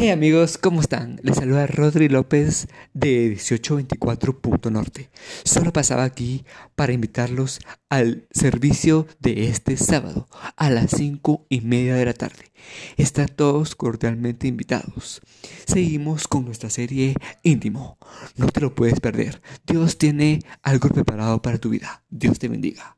Hey amigos, ¿cómo están? Les saluda Rodri López de 1824.norte. Solo pasaba aquí para invitarlos al servicio de este sábado a las 5 y media de la tarde. Están todos cordialmente invitados. Seguimos con nuestra serie íntimo. No te lo puedes perder. Dios tiene algo preparado para tu vida. Dios te bendiga.